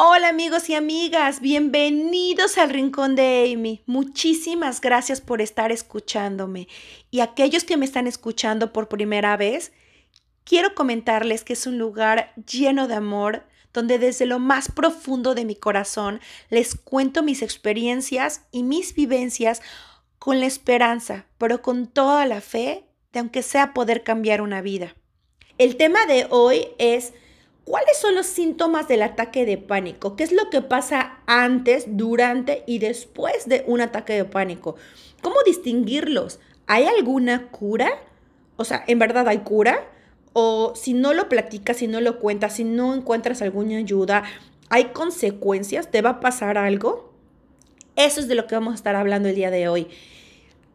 Hola amigos y amigas, bienvenidos al Rincón de Amy. Muchísimas gracias por estar escuchándome. Y aquellos que me están escuchando por primera vez, quiero comentarles que es un lugar lleno de amor, donde desde lo más profundo de mi corazón les cuento mis experiencias y mis vivencias con la esperanza, pero con toda la fe de aunque sea poder cambiar una vida. El tema de hoy es ¿Cuáles son los síntomas del ataque de pánico? ¿Qué es lo que pasa antes, durante y después de un ataque de pánico? ¿Cómo distinguirlos? ¿Hay alguna cura? O sea, ¿en verdad hay cura? O si no lo platicas, si no lo cuentas, si no encuentras alguna ayuda, ¿hay consecuencias? ¿Te va a pasar algo? Eso es de lo que vamos a estar hablando el día de hoy.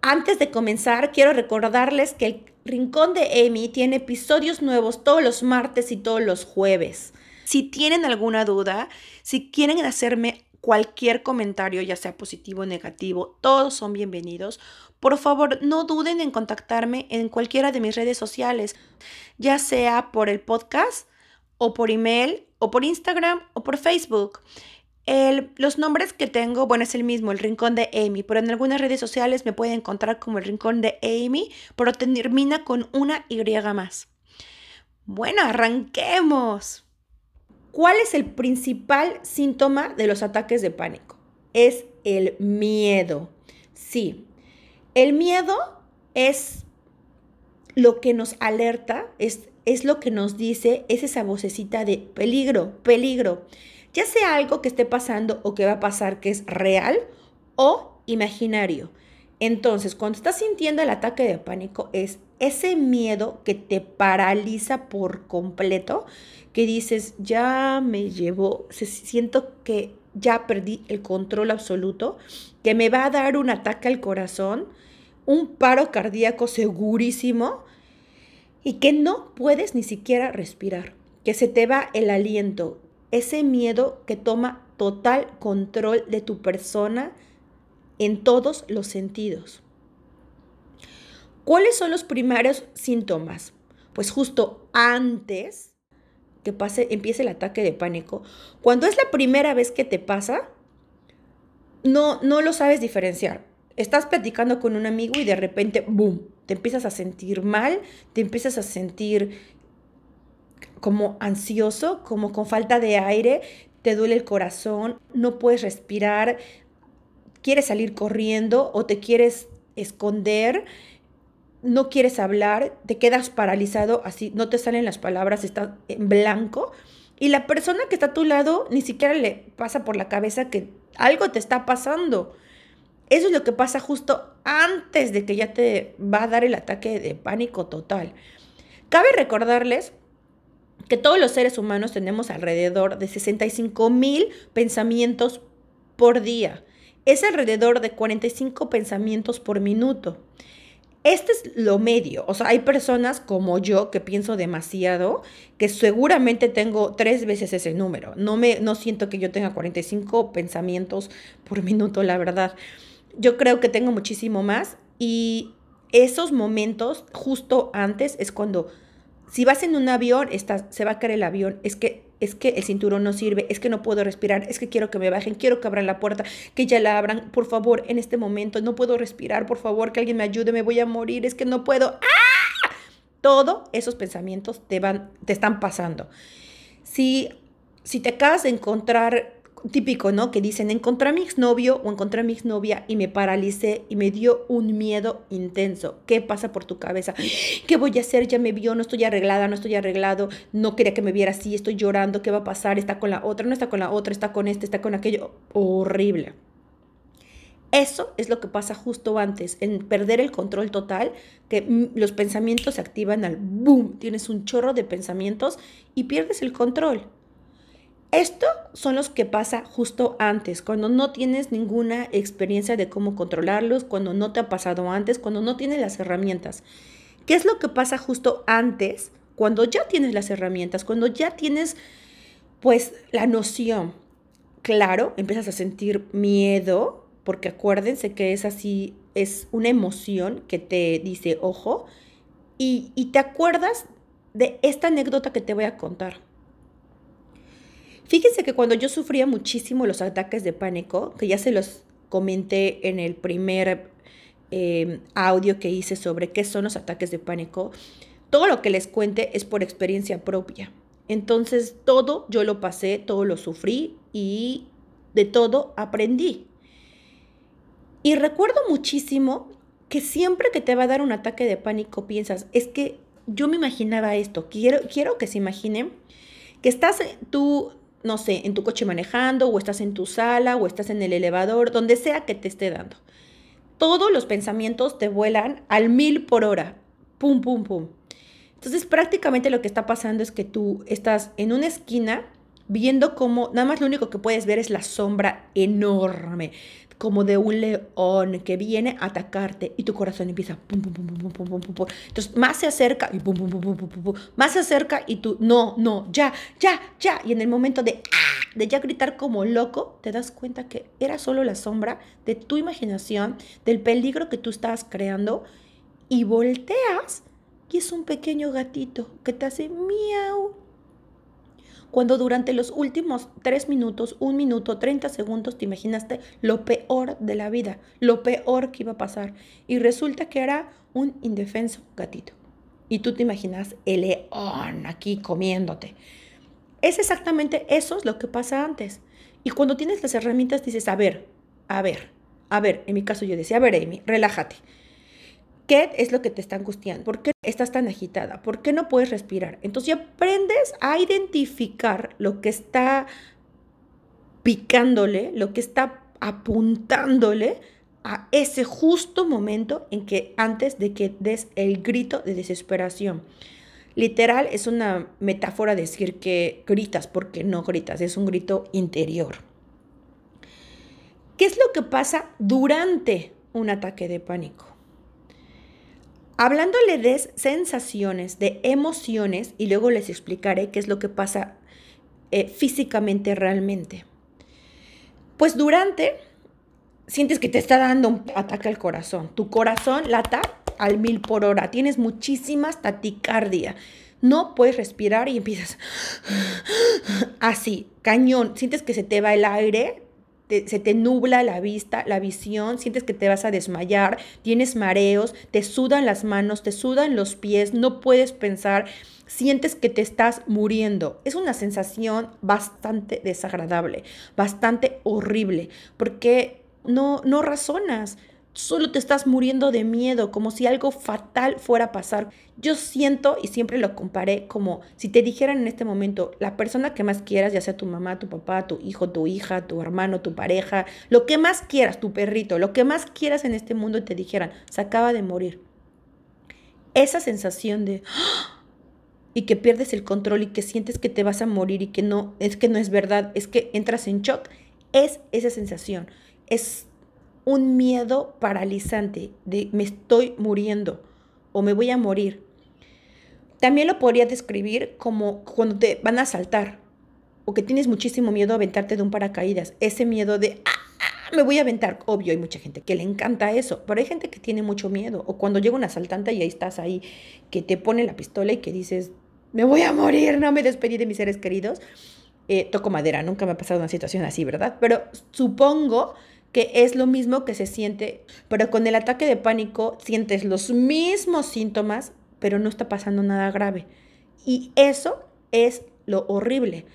Antes de comenzar, quiero recordarles que el Rincón de Amy tiene episodios nuevos todos los martes y todos los jueves. Si tienen alguna duda, si quieren hacerme cualquier comentario, ya sea positivo o negativo, todos son bienvenidos. Por favor, no duden en contactarme en cualquiera de mis redes sociales, ya sea por el podcast o por email o por Instagram o por Facebook los nombres que tengo, bueno, es el mismo, el Rincón de Amy, pero en algunas redes sociales me pueden encontrar como el Rincón de Amy, pero termina con una Y más. Bueno, arranquemos. ¿Cuál es el principal síntoma de los ataques de pánico? Es el miedo. Sí, el miedo es lo que nos alerta, es, es lo que nos dice, es esa vocecita de peligro, peligro ya sea algo que esté pasando o que va a pasar que es real o imaginario. Entonces, cuando estás sintiendo el ataque de pánico, es ese miedo que te paraliza por completo, que dices, ya me llevo, siento que ya perdí el control absoluto, que me va a dar un ataque al corazón, un paro cardíaco segurísimo y que no puedes ni siquiera respirar, que se te va el aliento, ese miedo que toma total control de tu persona en todos los sentidos. ¿Cuáles son los primarios síntomas? Pues justo antes que pase, empiece el ataque de pánico, cuando es la primera vez que te pasa, no, no lo sabes diferenciar. Estás platicando con un amigo y de repente, ¡boom!, te empiezas a sentir mal, te empiezas a sentir como ansioso, como con falta de aire, te duele el corazón, no puedes respirar, quieres salir corriendo o te quieres esconder, no quieres hablar, te quedas paralizado, así no te salen las palabras, estás en blanco. Y la persona que está a tu lado ni siquiera le pasa por la cabeza que algo te está pasando. Eso es lo que pasa justo antes de que ya te va a dar el ataque de pánico total. Cabe recordarles que todos los seres humanos tenemos alrededor de 65 mil pensamientos por día. Es alrededor de 45 pensamientos por minuto. Este es lo medio. O sea, hay personas como yo que pienso demasiado, que seguramente tengo tres veces ese número. No, me, no siento que yo tenga 45 pensamientos por minuto, la verdad. Yo creo que tengo muchísimo más y esos momentos justo antes es cuando si vas en un avión, se va a caer el avión, es que, es que el cinturón no sirve, es que no puedo respirar, es que quiero que me bajen, quiero que abran la puerta, que ya la abran, por favor, en este momento, no puedo respirar, por favor, que alguien me ayude, me voy a morir, es que no puedo. ¡Ah! Todos esos pensamientos te, van, te están pasando. Si, si te acabas de encontrar típico, ¿no? Que dicen, encontré a mi exnovio o encontré a mi exnovia y me paralicé y me dio un miedo intenso. ¿Qué pasa por tu cabeza? ¿Qué voy a hacer? Ya me vio, no estoy arreglada, no estoy arreglado, no quería que me viera así, estoy llorando, ¿qué va a pasar? Está con la otra, no está con la otra, está con este, está con aquello. Horrible. Eso es lo que pasa justo antes, en perder el control total, que los pensamientos se activan al boom, tienes un chorro de pensamientos y pierdes el control. Esto son los que pasa justo antes, cuando no tienes ninguna experiencia de cómo controlarlos, cuando no te ha pasado antes, cuando no tienes las herramientas. ¿Qué es lo que pasa justo antes, cuando ya tienes las herramientas, cuando ya tienes pues la noción? Claro, empiezas a sentir miedo, porque acuérdense que es así, es una emoción que te dice, ojo, y, y te acuerdas de esta anécdota que te voy a contar. Fíjense que cuando yo sufría muchísimo los ataques de pánico, que ya se los comenté en el primer eh, audio que hice sobre qué son los ataques de pánico, todo lo que les cuente es por experiencia propia. Entonces, todo yo lo pasé, todo lo sufrí y de todo aprendí. Y recuerdo muchísimo que siempre que te va a dar un ataque de pánico piensas, es que yo me imaginaba esto, quiero, quiero que se imaginen que estás tú, no sé, en tu coche manejando o estás en tu sala o estás en el elevador, donde sea que te esté dando. Todos los pensamientos te vuelan al mil por hora, pum, pum, pum. Entonces prácticamente lo que está pasando es que tú estás en una esquina viendo cómo nada más lo único que puedes ver es la sombra enorme, como de un león que viene a atacarte y tu corazón empieza pum, pum, Entonces más se acerca y más se acerca y tú, no, no, ya, ya, ya. Y en el momento de, de ya gritar como loco, te das cuenta que era solo la sombra de tu imaginación, del peligro que tú estabas creando y volteas y es un pequeño gatito que te hace miau. Cuando durante los últimos tres minutos, un minuto, 30 segundos te imaginaste lo peor de la vida, lo peor que iba a pasar. Y resulta que era un indefenso gatito. Y tú te imaginas el león aquí comiéndote. Es exactamente eso es lo que pasa antes. Y cuando tienes las herramientas dices, a ver, a ver, a ver, en mi caso yo decía, a ver, Amy, relájate. ¿Qué es lo que te está angustiando? ¿Por qué estás tan agitada? ¿Por qué no puedes respirar? Entonces aprendes a identificar lo que está picándole, lo que está apuntándole a ese justo momento en que antes de que des el grito de desesperación. Literal es una metáfora decir que gritas porque no gritas, es un grito interior. ¿Qué es lo que pasa durante un ataque de pánico? Hablándole de sensaciones, de emociones, y luego les explicaré qué es lo que pasa eh, físicamente realmente. Pues durante, sientes que te está dando un ataque al corazón. Tu corazón lata al mil por hora. Tienes muchísimas taticardia. No puedes respirar y empiezas así, cañón. Sientes que se te va el aire, se te nubla la vista, la visión, sientes que te vas a desmayar, tienes mareos, te sudan las manos, te sudan los pies, no puedes pensar, sientes que te estás muriendo. Es una sensación bastante desagradable, bastante horrible, porque no, no razonas solo te estás muriendo de miedo, como si algo fatal fuera a pasar. Yo siento y siempre lo comparé como si te dijeran en este momento, la persona que más quieras, ya sea tu mamá, tu papá, tu hijo, tu hija, tu hermano, tu pareja, lo que más quieras, tu perrito, lo que más quieras en este mundo y te dijeran, se acaba de morir. Esa sensación de y que pierdes el control y que sientes que te vas a morir y que no, es que no es verdad, es que entras en shock, es esa sensación. Es un miedo paralizante de me estoy muriendo o me voy a morir. También lo podría describir como cuando te van a saltar o que tienes muchísimo miedo a aventarte de un paracaídas. Ese miedo de, ah, ah, me voy a aventar. Obvio, hay mucha gente que le encanta eso, pero hay gente que tiene mucho miedo. O cuando llega un asaltante y ahí estás ahí, que te pone la pistola y que dices, me voy a morir, no me despedí de mis seres queridos. Eh, toco madera, nunca me ha pasado una situación así, ¿verdad? Pero supongo que es lo mismo que se siente, pero con el ataque de pánico sientes los mismos síntomas, pero no está pasando nada grave. Y eso es lo horrible,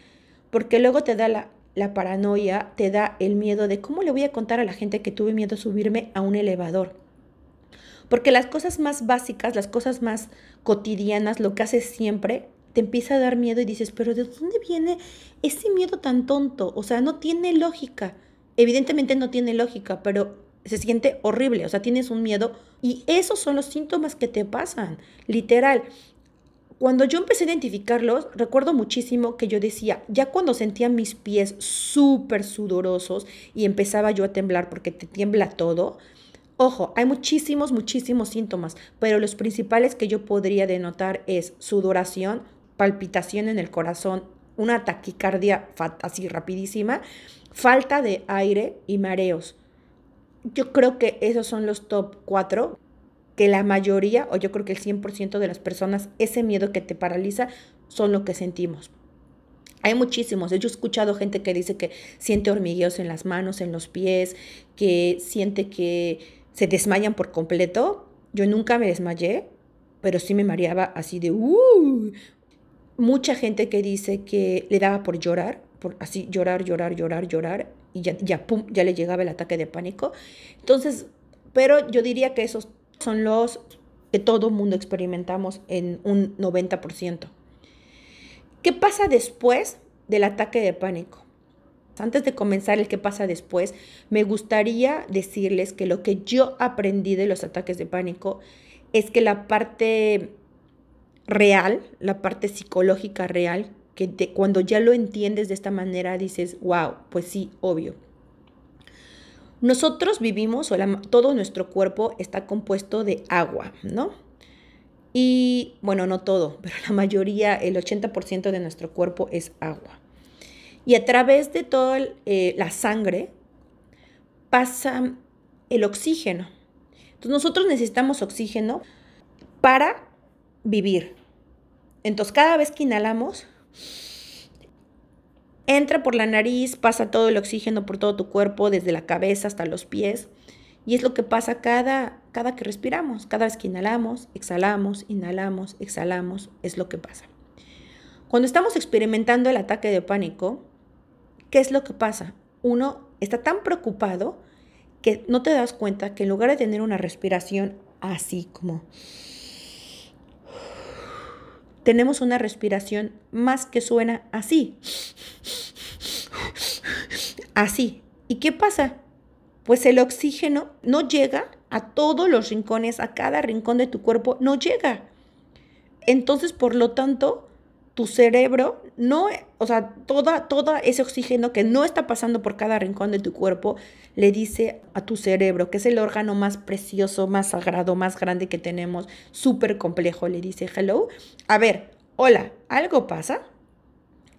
porque luego te da la, la paranoia, te da el miedo de cómo le voy a contar a la gente que tuve miedo a subirme a un elevador. Porque las cosas más básicas, las cosas más cotidianas, lo que haces siempre, te empieza a dar miedo y dices, pero ¿de dónde viene ese miedo tan tonto? O sea, no tiene lógica. Evidentemente no tiene lógica, pero se siente horrible, o sea, tienes un miedo y esos son los síntomas que te pasan, literal. Cuando yo empecé a identificarlos, recuerdo muchísimo que yo decía, ya cuando sentía mis pies súper sudorosos y empezaba yo a temblar porque te tiembla todo, ojo, hay muchísimos, muchísimos síntomas, pero los principales que yo podría denotar es sudoración, palpitación en el corazón, una taquicardia así rapidísima falta de aire y mareos. Yo creo que esos son los top 4 que la mayoría, o yo creo que el 100% de las personas, ese miedo que te paraliza, son lo que sentimos. Hay muchísimos. Yo he escuchado gente que dice que siente hormigueos en las manos, en los pies, que siente que se desmayan por completo. Yo nunca me desmayé, pero sí me mareaba así de. Mucha gente que dice que le daba por llorar, por así llorar, llorar, llorar, llorar, y ya, ya, pum, ya le llegaba el ataque de pánico. Entonces, pero yo diría que esos son los que todo mundo experimentamos en un 90%. ¿Qué pasa después del ataque de pánico? Antes de comenzar el qué pasa después, me gustaría decirles que lo que yo aprendí de los ataques de pánico es que la parte real, la parte psicológica real, que cuando ya lo entiendes de esta manera dices, wow, pues sí, obvio. Nosotros vivimos, todo nuestro cuerpo está compuesto de agua, ¿no? Y bueno, no todo, pero la mayoría, el 80% de nuestro cuerpo es agua. Y a través de toda eh, la sangre pasa el oxígeno. Entonces nosotros necesitamos oxígeno para vivir. Entonces cada vez que inhalamos, entra por la nariz, pasa todo el oxígeno por todo tu cuerpo, desde la cabeza hasta los pies. Y es lo que pasa cada, cada que respiramos. Cada vez que inhalamos, exhalamos, inhalamos, exhalamos, es lo que pasa. Cuando estamos experimentando el ataque de pánico, ¿qué es lo que pasa? Uno está tan preocupado que no te das cuenta que en lugar de tener una respiración así como tenemos una respiración más que suena así. Así. ¿Y qué pasa? pues el oxígeno no llega a todos los rincones, a cada rincón de tu cuerpo, no llega. Entonces, por lo tanto, tu cerebro no, o sea, toda, todo ese oxígeno que no está pasando por cada rincón de tu cuerpo, le dice a tu cerebro, que es el órgano más precioso, más sagrado, más grande que tenemos, súper complejo, le dice, hello, a ver, hola, ¿algo pasa?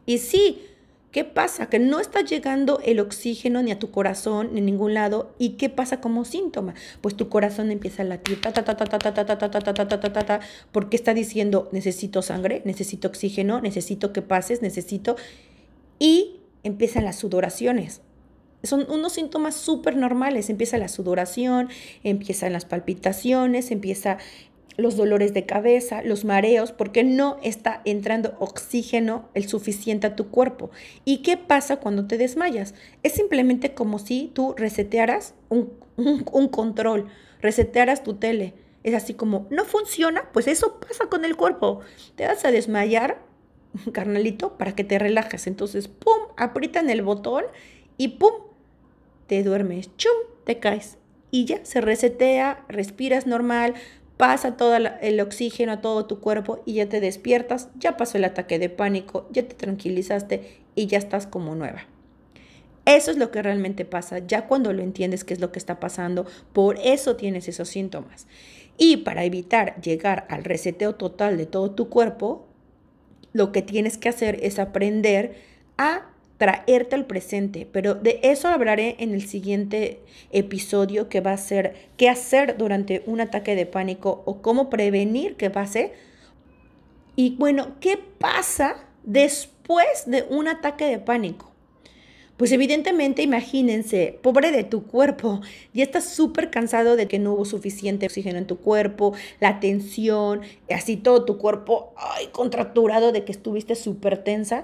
Y sí, ¿Qué pasa? Que no está llegando el oxígeno ni a tu corazón ni a ningún lado. ¿Y qué pasa como síntoma? Pues tu corazón empieza a latir, ta, ta, porque está diciendo, necesito sangre, necesito oxígeno, necesito que pases, necesito... Y empiezan las sudoraciones. Son unos síntomas súper normales. Empieza la sudoración, empiezan las palpitaciones, empieza los dolores de cabeza, los mareos, porque no está entrando oxígeno el suficiente a tu cuerpo. ¿Y qué pasa cuando te desmayas? Es simplemente como si tú resetearas un, un, control, resetearas tu tele. Es así como, no funciona, pues eso pasa con el cuerpo. Te vas a desmayar, carnalito, para que te relajes. Entonces, ¡pum!, aprietan el botón y ¡pum!, te duermes, ¡chum!, te caes. Y ya se resetea, respiras normal, pasa todo el oxígeno a todo tu cuerpo y ya te despiertas, ya pasó el ataque de pánico, ya te tranquilizaste y ya estás como nueva. Eso es lo que realmente pasa, ya cuando lo entiendes qué es lo que está pasando, por eso tienes esos síntomas. Y para evitar llegar al reseteo total de todo tu cuerpo, lo que tienes que hacer es aprender a traerte al presente, pero de eso hablaré en el siguiente episodio que va a ser qué hacer durante un ataque de pánico o cómo prevenir que pase. Y bueno, ¿qué pasa después de un ataque de pánico? Pues evidentemente, imagínense, pobre de tu cuerpo, ya estás súper cansado de que no hubo suficiente oxígeno en tu cuerpo, la tensión, así todo tu cuerpo, ay, contracturado de que estuviste súper tensa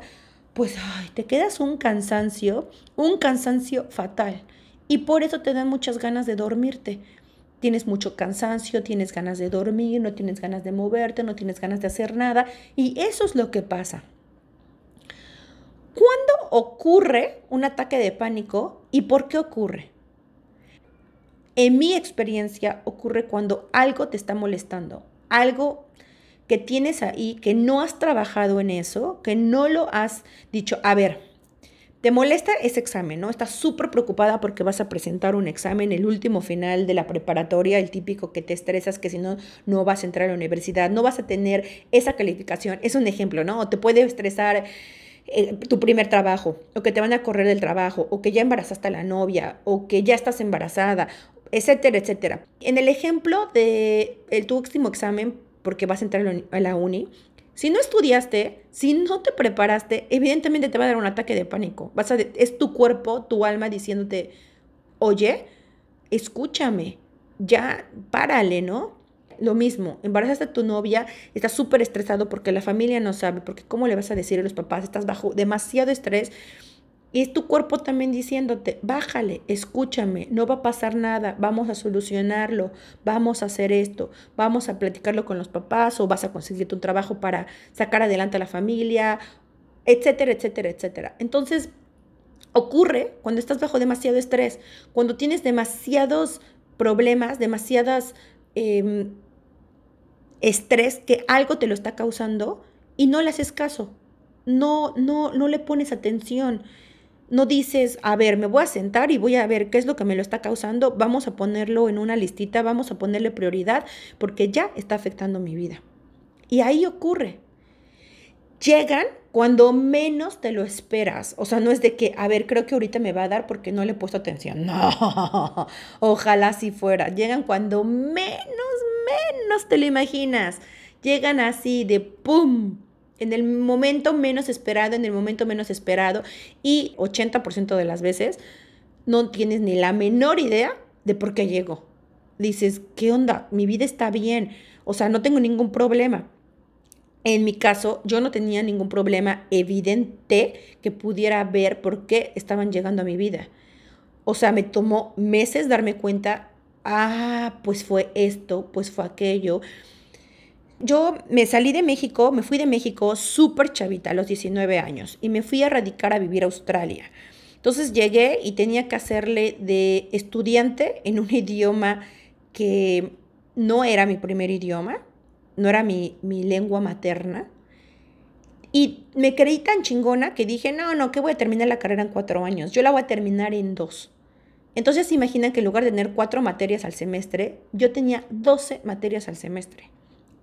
pues te quedas un cansancio, un cansancio fatal. Y por eso te dan muchas ganas de dormirte. Tienes mucho cansancio, tienes ganas de dormir, no tienes ganas de moverte, no tienes ganas de hacer nada. Y eso es lo que pasa. ¿Cuándo ocurre un ataque de pánico y por qué ocurre? En mi experiencia ocurre cuando algo te está molestando, algo que tienes ahí, que no has trabajado en eso, que no lo has dicho, a ver, te molesta ese examen, ¿no? Estás súper preocupada porque vas a presentar un examen, el último final de la preparatoria, el típico que te estresas, que si no, no vas a entrar a la universidad, no vas a tener esa calificación. Es un ejemplo, ¿no? O te puede estresar eh, tu primer trabajo, o que te van a correr del trabajo, o que ya embarazaste a la novia, o que ya estás embarazada, etcétera, etcétera. En el ejemplo de el, tu último examen, porque vas a entrar a la uni, Si no estudiaste, si no te preparaste, evidentemente te va a dar un ataque de pánico. Vas a, es tu cuerpo, tu alma diciéndote, oye, escúchame, ya párale, ¿no? Lo mismo, embarazaste a tu novia, estás súper estresado porque la familia no sabe, porque cómo le vas a decir a los papás, estás bajo demasiado estrés. Y es tu cuerpo también diciéndote, bájale, escúchame, no va a pasar nada, vamos a solucionarlo, vamos a hacer esto, vamos a platicarlo con los papás o vas a conseguir tu trabajo para sacar adelante a la familia, etcétera, etcétera, etcétera. Entonces, ocurre cuando estás bajo demasiado estrés, cuando tienes demasiados problemas, demasiadas em, estrés que algo te lo está causando y no le haces caso, no, no, no le pones atención. No dices, a ver, me voy a sentar y voy a ver qué es lo que me lo está causando, vamos a ponerlo en una listita, vamos a ponerle prioridad, porque ya está afectando mi vida. Y ahí ocurre. Llegan cuando menos te lo esperas. O sea, no es de que, a ver, creo que ahorita me va a dar porque no le he puesto atención. No, ojalá si fuera. Llegan cuando menos, menos te lo imaginas. Llegan así de ¡pum! En el momento menos esperado, en el momento menos esperado. Y 80% de las veces no tienes ni la menor idea de por qué llegó. Dices, ¿qué onda? Mi vida está bien. O sea, no tengo ningún problema. En mi caso, yo no tenía ningún problema evidente que pudiera ver por qué estaban llegando a mi vida. O sea, me tomó meses darme cuenta, ah, pues fue esto, pues fue aquello. Yo me salí de México, me fui de México súper chavita, a los 19 años, y me fui a radicar a vivir a Australia. Entonces llegué y tenía que hacerle de estudiante en un idioma que no era mi primer idioma, no era mi, mi lengua materna. Y me creí tan chingona que dije, no, no, que voy a terminar la carrera en cuatro años, yo la voy a terminar en dos. Entonces imaginan que en lugar de tener cuatro materias al semestre, yo tenía 12 materias al semestre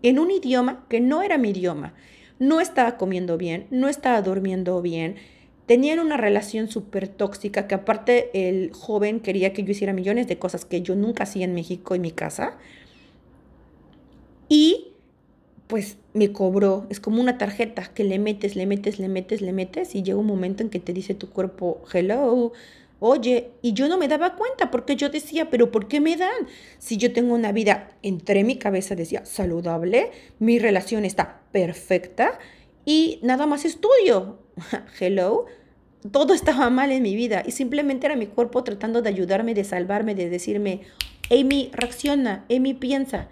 en un idioma que no era mi idioma. No estaba comiendo bien, no estaba durmiendo bien, tenían una relación súper tóxica que aparte el joven quería que yo hiciera millones de cosas que yo nunca hacía en México, en mi casa. Y pues me cobró, es como una tarjeta que le metes, le metes, le metes, le metes y llega un momento en que te dice tu cuerpo, hello, Oye, y yo no me daba cuenta porque yo decía, pero ¿por qué me dan? Si yo tengo una vida, entre mi cabeza decía, saludable, mi relación está perfecta y nada más estudio. Hello. Todo estaba mal en mi vida y simplemente era mi cuerpo tratando de ayudarme, de salvarme, de decirme, Amy, reacciona, Amy, piensa.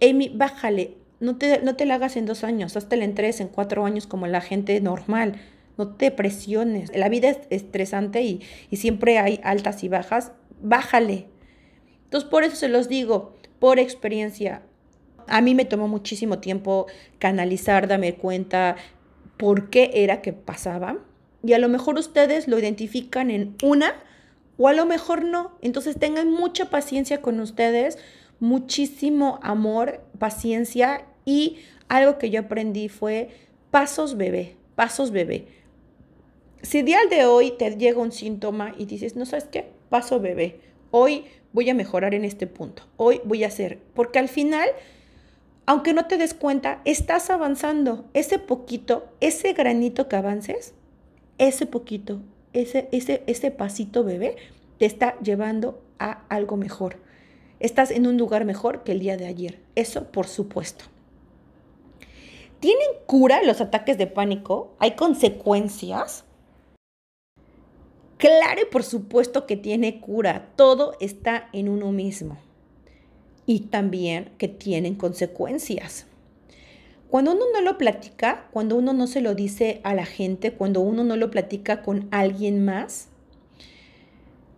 Amy, bájale, no te, no te la hagas en dos años, hasta en tres, en cuatro años como la gente normal no te presiones. La vida es estresante y, siempre hay altas y bajas. Bájale. Entonces, por eso se los digo, por experiencia. A mí me tomó muchísimo tiempo canalizar, darme cuenta por qué era que pasaba. Y a lo mejor ustedes lo identifican en una o a lo mejor no. Entonces tengan mucha paciencia con ustedes, muchísimo amor, paciencia y algo que yo aprendí fue pasos bebé, pasos bebé. Si día de hoy te llega un síntoma y dices, no sabes qué, paso bebé, hoy voy a mejorar en este punto, hoy voy a hacer, porque al final, aunque no te des cuenta, estás avanzando. Ese poquito, ese granito que avances, ese poquito, ese, ese, ese pasito bebé, te está llevando a algo mejor. Estás en un lugar mejor que el día de ayer. Eso por supuesto. ¿Tienen cura los ataques de pánico? ¿Hay consecuencias? Claro y por supuesto que tiene cura. Todo está en uno mismo. Y también que tienen consecuencias. Cuando uno no lo platica, cuando uno no se lo dice a la gente, cuando uno no lo platica con alguien más,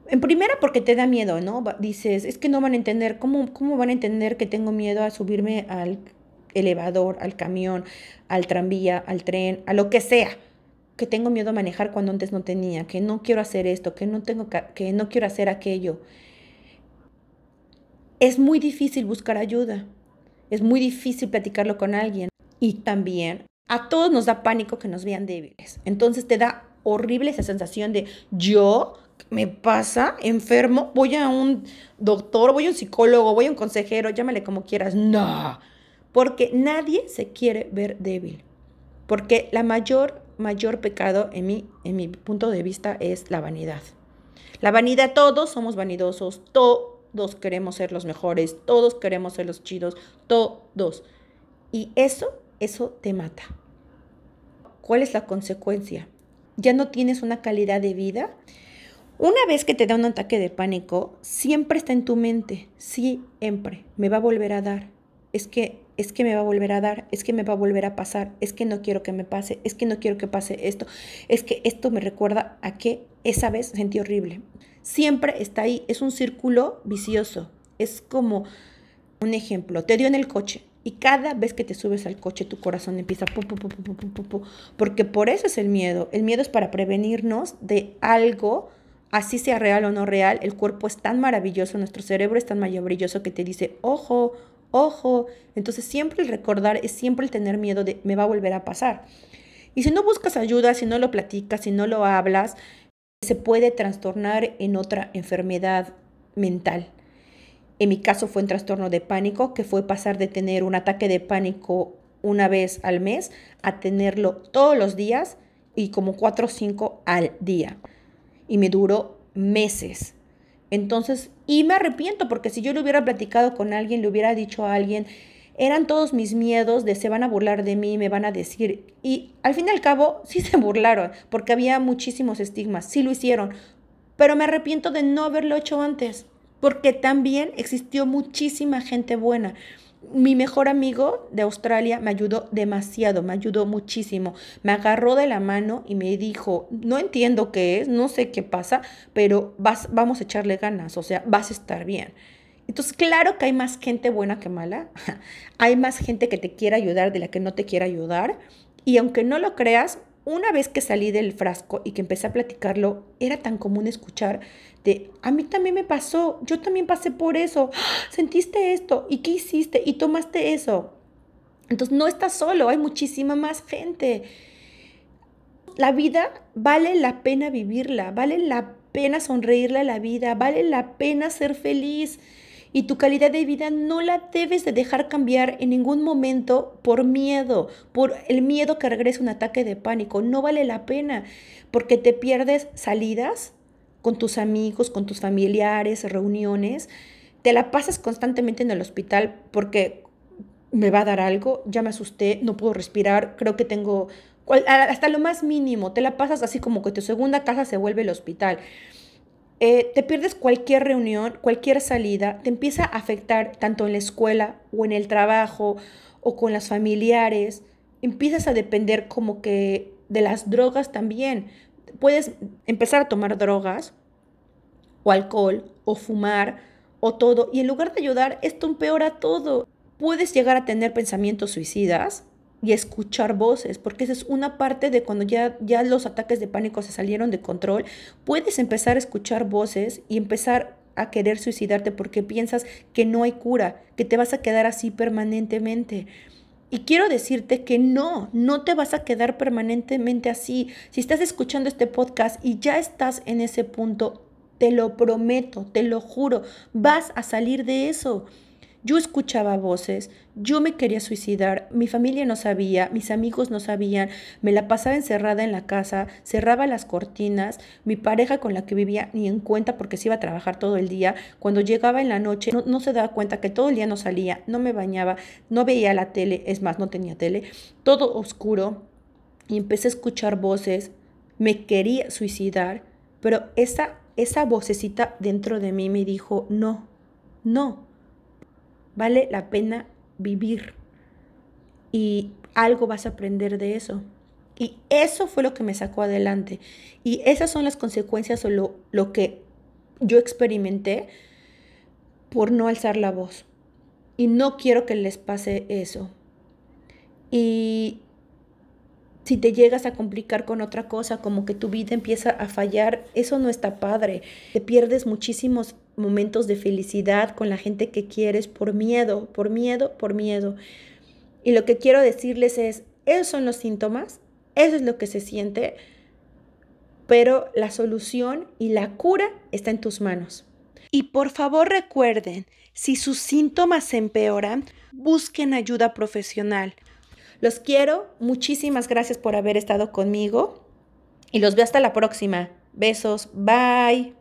en primera porque te da miedo, ¿no? Dices, es que no van a entender, ¿cómo, cómo van a entender que tengo miedo a subirme al elevador, al camión, al tranvía, al tren, a lo que sea? Que tengo miedo a manejar cuando antes no tenía, que no quiero hacer esto, que no, tengo que, no quiero hacer aquello. Es muy difícil buscar ayuda, es muy difícil platicarlo con alguien y también a todos nos da pánico que nos vean débiles. Entonces te da horrible esa sensación de yo me pasa enfermo, voy a un doctor, voy a un psicólogo, voy a un consejero, llámale como quieras. No, porque nadie se quiere ver débil. Porque la mayor, mayor pecado en mi, en mi punto de vista es la vanidad. La vanidad, todos somos vanidosos, todos queremos ser los mejores, todos queremos ser los chidos, todos. Y eso, eso te mata. ¿Cuál es la consecuencia? Ya no tienes una calidad de vida. Una vez que te da un ataque de pánico, siempre está en tu mente, siempre, me va a volver a dar. Es que es que me va a volver a dar, es que me va a volver a pasar, es que no quiero que me pase, es que no quiero que pase esto, es que esto me recuerda a que esa vez sentí horrible. Siempre está ahí, es un círculo vicioso, es como un ejemplo, te dio en el coche y cada vez que te subes al coche tu corazón empieza pu, pu, pu, porque por eso es el miedo, el miedo es para prevenirnos de algo así sea real o no real, el cuerpo es tan maravilloso, nuestro cerebro es tan maravilloso que te dice, ojo, ojo. Entonces siempre el recordar es siempre el tener miedo de me va a volver a pasar. Y si no buscas ayuda, si no lo platicas, si no lo hablas, se puede trastornar en otra enfermedad mental. En mi caso fue un trastorno de pánico, que fue pasar de tener un ataque de pánico una vez al mes a tenerlo todos los días y como cuatro o cinco al día. Y me duró meses. Entonces, y me arrepiento porque si yo le hubiera platicado con alguien, le hubiera dicho a alguien, eran todos mis miedos de se van a burlar de mí, me van a decir. Y al fin y al cabo, sí se burlaron, porque había muchísimos estigmas, sí lo hicieron, pero me arrepiento de no haberlo hecho antes, porque también existió muchísima gente buena mi mejor amigo de Australia me ayudó demasiado, me ayudó muchísimo. Me agarró de la mano y me dijo, no entiendo qué es, no sé qué pasa, pero vas, vamos a echarle ganas, o sea, vas a estar bien. Entonces, claro que hay más gente buena que mala, hay más gente que te quiere ayudar de la que no te quiere ayudar. Y aunque no lo creas, una vez que salí del frasco y que empecé a platicarlo, era tan común escuchar de, a mí también me pasó, yo también pasé por eso, sentiste esto, ¿y qué hiciste? Y tomaste eso. Entonces no estás solo, hay muchísima más gente. La vida vale la pena vivirla, vale la pena sonreírle a la vida, vale la pena ser feliz y tu calidad de vida no la debes de dejar cambiar en ningún momento por miedo, por el miedo que regrese un ataque de pánico. No vale la pena porque te pierdes salidas con tus amigos, con tus familiares, reuniones. Te la pasas constantemente en el hospital porque me va a dar algo, ya me asusté, no puedo respirar, creo que tengo hasta lo más mínimo, te la pasas así como que tu segunda casa se vuelve el hospital. Eh, te pierdes cualquier reunión, cualquier salida, te empieza a afectar tanto en la escuela o en el trabajo o con las familiares. Empiezas a depender como que de las drogas también. Puedes empezar a tomar drogas o alcohol o fumar o todo y en lugar de ayudar esto empeora todo. Puedes llegar a tener pensamientos suicidas y escuchar voces, porque esa es una parte de cuando ya, ya los ataques de pánico se salieron de control, puedes empezar a escuchar voces y empezar a querer suicidarte porque piensas que no hay cura, que te vas a quedar así permanentemente. Y quiero decirte que no, no te vas a quedar permanentemente así. Si estás escuchando este podcast y ya estás en ese punto, te lo prometo, te lo juro, vas a salir de eso. Yo escuchaba voces, yo me quería suicidar, mi familia no sabía, mis amigos no sabían, me la pasaba encerrada en la casa, cerraba las cortinas, mi pareja con la que vivía ni en cuenta porque se iba a trabajar todo el día, cuando llegaba en la noche no, se daba cuenta que todo el día no salía, no me bañaba, no veía la tele, es más, no tenía tele, todo oscuro y empecé a escuchar voces, me quería suicidar, pero esa, esa vocecita dentro de mí me dijo, no, no Vale la pena vivir y algo vas a aprender de eso. Y eso fue lo que me sacó adelante. Y esas son las consecuencias o lo, lo que yo experimenté por no alzar la voz. Y no quiero que les pase eso. Y si te llegas a complicar con otra cosa, como que tu vida empieza a fallar, eso no está padre. Te pierdes muchísimos momentos de felicidad con la gente que quieres por miedo, por miedo, por miedo. Y lo que quiero decirles es, esos son los síntomas, eso es lo que se siente, pero la solución y la cura está en tus manos. Y por favor recuerden, si sus síntomas empeoran, busquen ayuda profesional. Los quiero, muchísimas gracias por haber estado conmigo y los veo hasta la próxima. Besos, bye.